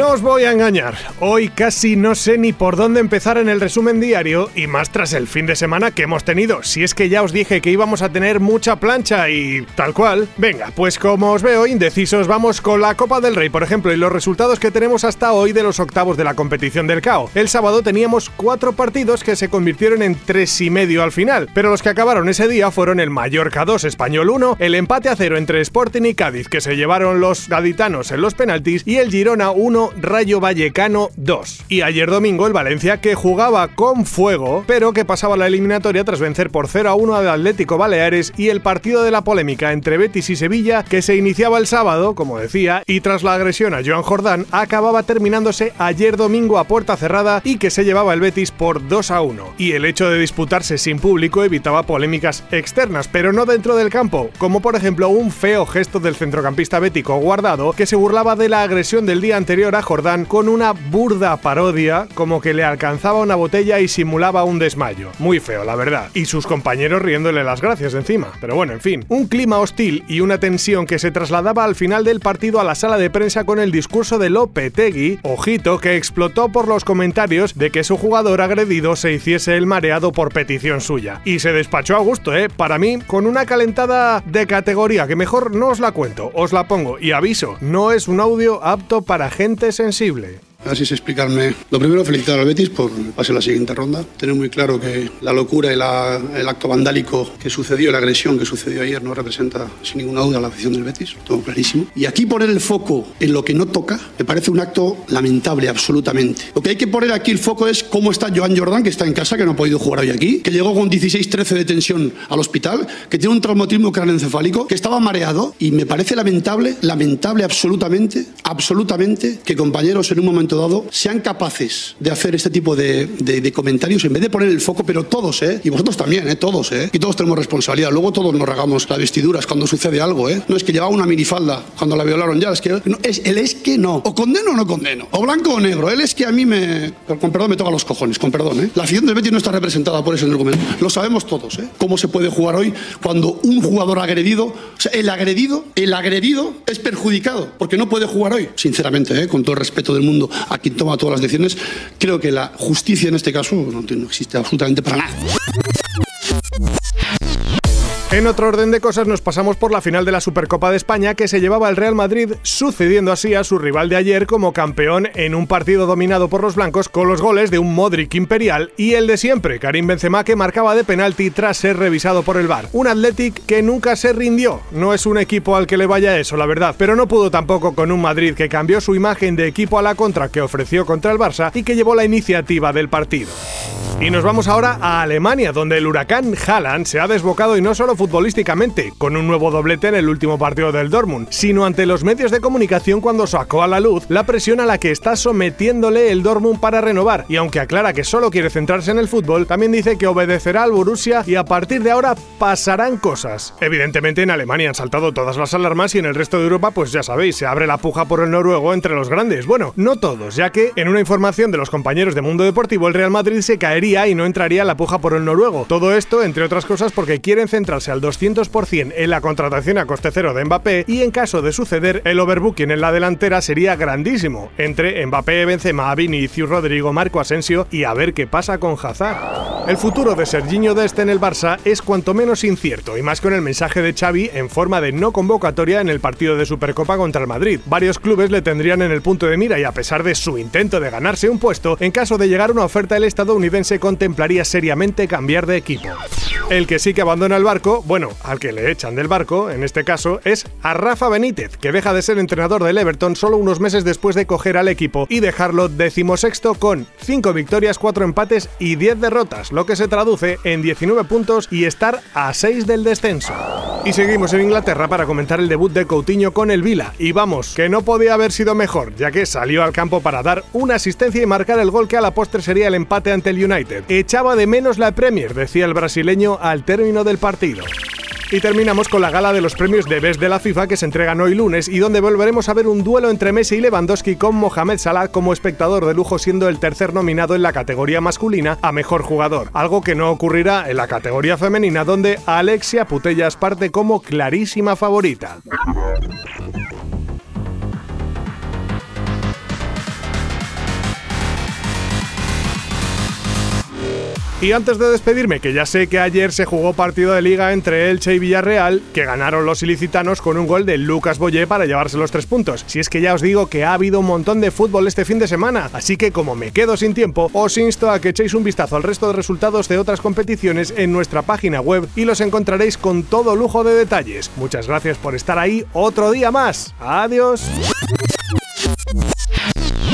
No os voy a engañar, hoy casi no sé ni por dónde empezar en el resumen diario y más tras el fin de semana que hemos tenido, si es que ya os dije que íbamos a tener mucha plancha y tal cual. Venga, pues como os veo indecisos, vamos con la Copa del Rey, por ejemplo, y los resultados que tenemos hasta hoy de los octavos de la competición del CAO. El sábado teníamos cuatro partidos que se convirtieron en tres y medio al final, pero los que acabaron ese día fueron el Mallorca 2, Español 1, el empate a cero entre Sporting y Cádiz que se llevaron los gaditanos en los penaltis y el Girona 1 Rayo Vallecano 2. Y ayer domingo el Valencia que jugaba con fuego, pero que pasaba la eliminatoria tras vencer por 0 a 1 al Atlético Baleares y el partido de la polémica entre Betis y Sevilla que se iniciaba el sábado, como decía, y tras la agresión a Joan Jordán acababa terminándose ayer domingo a puerta cerrada y que se llevaba el Betis por 2 a 1. Y el hecho de disputarse sin público evitaba polémicas externas, pero no dentro del campo, como por ejemplo un feo gesto del centrocampista bético guardado que se burlaba de la agresión del día anterior a Jordán con una burda parodia como que le alcanzaba una botella y simulaba un desmayo. Muy feo, la verdad. Y sus compañeros riéndole las gracias encima. Pero bueno, en fin. Un clima hostil y una tensión que se trasladaba al final del partido a la sala de prensa con el discurso de Lopetegui, ojito, que explotó por los comentarios de que su jugador agredido se hiciese el mareado por petición suya. Y se despachó a gusto, ¿eh? Para mí, con una calentada de categoría que mejor no os la cuento, os la pongo y aviso, no es un audio apto para gente sensible. Así es explicarme. Lo primero, felicitar al Betis por pasar la siguiente ronda. Tener muy claro que la locura y el acto vandálico que sucedió, la agresión que sucedió ayer, no representa sin ninguna duda la afición del Betis. Todo clarísimo. Y aquí poner el foco en lo que no toca me parece un acto lamentable, absolutamente. Lo que hay que poner aquí el foco es cómo está Joan Jordan, que está en casa, que no ha podido jugar hoy aquí, que llegó con 16-13 de tensión al hospital, que tiene un traumatismo craneoencefálico, que estaba mareado. Y me parece lamentable, lamentable absolutamente, absolutamente, que compañeros en un momento dado sean capaces de hacer este tipo de, comentarios en vez de poner el foco, pero todos, ¿eh? Y vosotros también, ¿eh? Todos, ¿eh? Y todos tenemos responsabilidad. Luego todos nos regamos las vestiduras cuando sucede algo, ¿eh? No es que llevaba una minifalda cuando la violaron ya, es que no, es, él es que no. O condeno o no condeno. O blanco o negro. Él es que a mí me. Con perdón me toca los cojones, con perdón, ¿eh? La afición del Betis no está representada por ese argumento. Lo sabemos todos, ¿eh? Cómo se puede jugar hoy cuando un jugador agredido, o sea, el agredido, el agredido es perjudicado porque no puede jugar hoy. Sinceramente, ¿eh? Con todo el respeto del mundo a quien toma todas las decisiones, creo que la justicia en este caso no, existe absolutamente para nada. En otro orden de cosas nos pasamos por la final de la Supercopa de España que se llevaba el Real Madrid, sucediendo así a su rival de ayer como campeón en un partido dominado por los blancos con los goles de un Modric imperial y el de siempre, Karim Benzema que marcaba de penalti tras ser revisado por el VAR. Un Athletic que nunca se rindió. No es un equipo al que le vaya eso, la verdad, pero no pudo tampoco con un Madrid que cambió su imagen de equipo a la contra que ofreció contra el Barça y que llevó la iniciativa del partido. Y nos vamos ahora a Alemania, donde el huracán Haaland se ha desbocado y no solo futbolísticamente, con un nuevo doblete en el último partido del Dortmund, sino ante los medios de comunicación cuando sacó a la luz la presión a la que está sometiéndole el Dortmund para renovar. Y aunque aclara que solo quiere centrarse en el fútbol, también dice que obedecerá al Borussia y a partir de ahora pasarán cosas. Evidentemente en Alemania han saltado todas las alarmas y en el resto de Europa, pues ya sabéis, se abre la puja por el noruego entre los grandes. Bueno, no todos, ya que en una información de los compañeros de Mundo Deportivo, el Real Madrid se caería y no entraría la puja por el noruego. Todo esto, entre otras cosas, porque quieren centrarse al 200% en la contratación a coste cero de Mbappé y en caso de suceder, el overbooking en la delantera sería grandísimo, entre Mbappé, Benzema, Vinicius, Rodrigo, Marco Asensio y a ver qué pasa con Hazard. El futuro de Serginho Dest en el Barça es cuanto menos incierto, y más con el mensaje de Xavi en forma de no convocatoria en el partido de Supercopa contra el Madrid. Varios clubes le tendrían en el punto de mira y a pesar de su intento de ganarse un puesto, en caso de llegar una oferta el estadounidense contemplaría seriamente cambiar de equipo. El que sí que abandona el barco, bueno, al que le echan del barco, en este caso, es a Rafa Benítez, que deja de ser entrenador del Everton solo unos meses después de coger al equipo y dejarlo decimosexto con 5 victorias, 4 empates y 10 derrotas, lo que se traduce en 19 puntos y estar a 6 del descenso. Y seguimos en Inglaterra para comentar el debut de Coutinho con el Vila. Y vamos, que no podía haber sido mejor, ya que salió al campo para dar una asistencia y marcar el gol que a la postre sería el empate ante el United. Echaba de menos la Premier, decía el brasileño al término del partido. Y terminamos con la gala de los premios de Best de la FIFA que se entregan hoy lunes y donde volveremos a ver un duelo entre Messi y Lewandowski con Mohamed Salah como espectador de lujo siendo el tercer nominado en la categoría masculina a mejor jugador, algo que no ocurrirá en la categoría femenina donde Alexia Putellas parte como clarísima favorita. Y antes de despedirme, que ya sé que ayer se jugó partido de liga entre Elche y Villarreal, que ganaron los ilicitanos con un gol de Lucas Boyé para llevarse los tres puntos. Si es que ya os digo que ha habido un montón de fútbol este fin de semana, así que como me quedo sin tiempo, os insto a que echéis un vistazo al resto de resultados de otras competiciones en nuestra página web y los encontraréis con todo lujo de detalles. Muchas gracias por estar ahí otro día más. Adiós.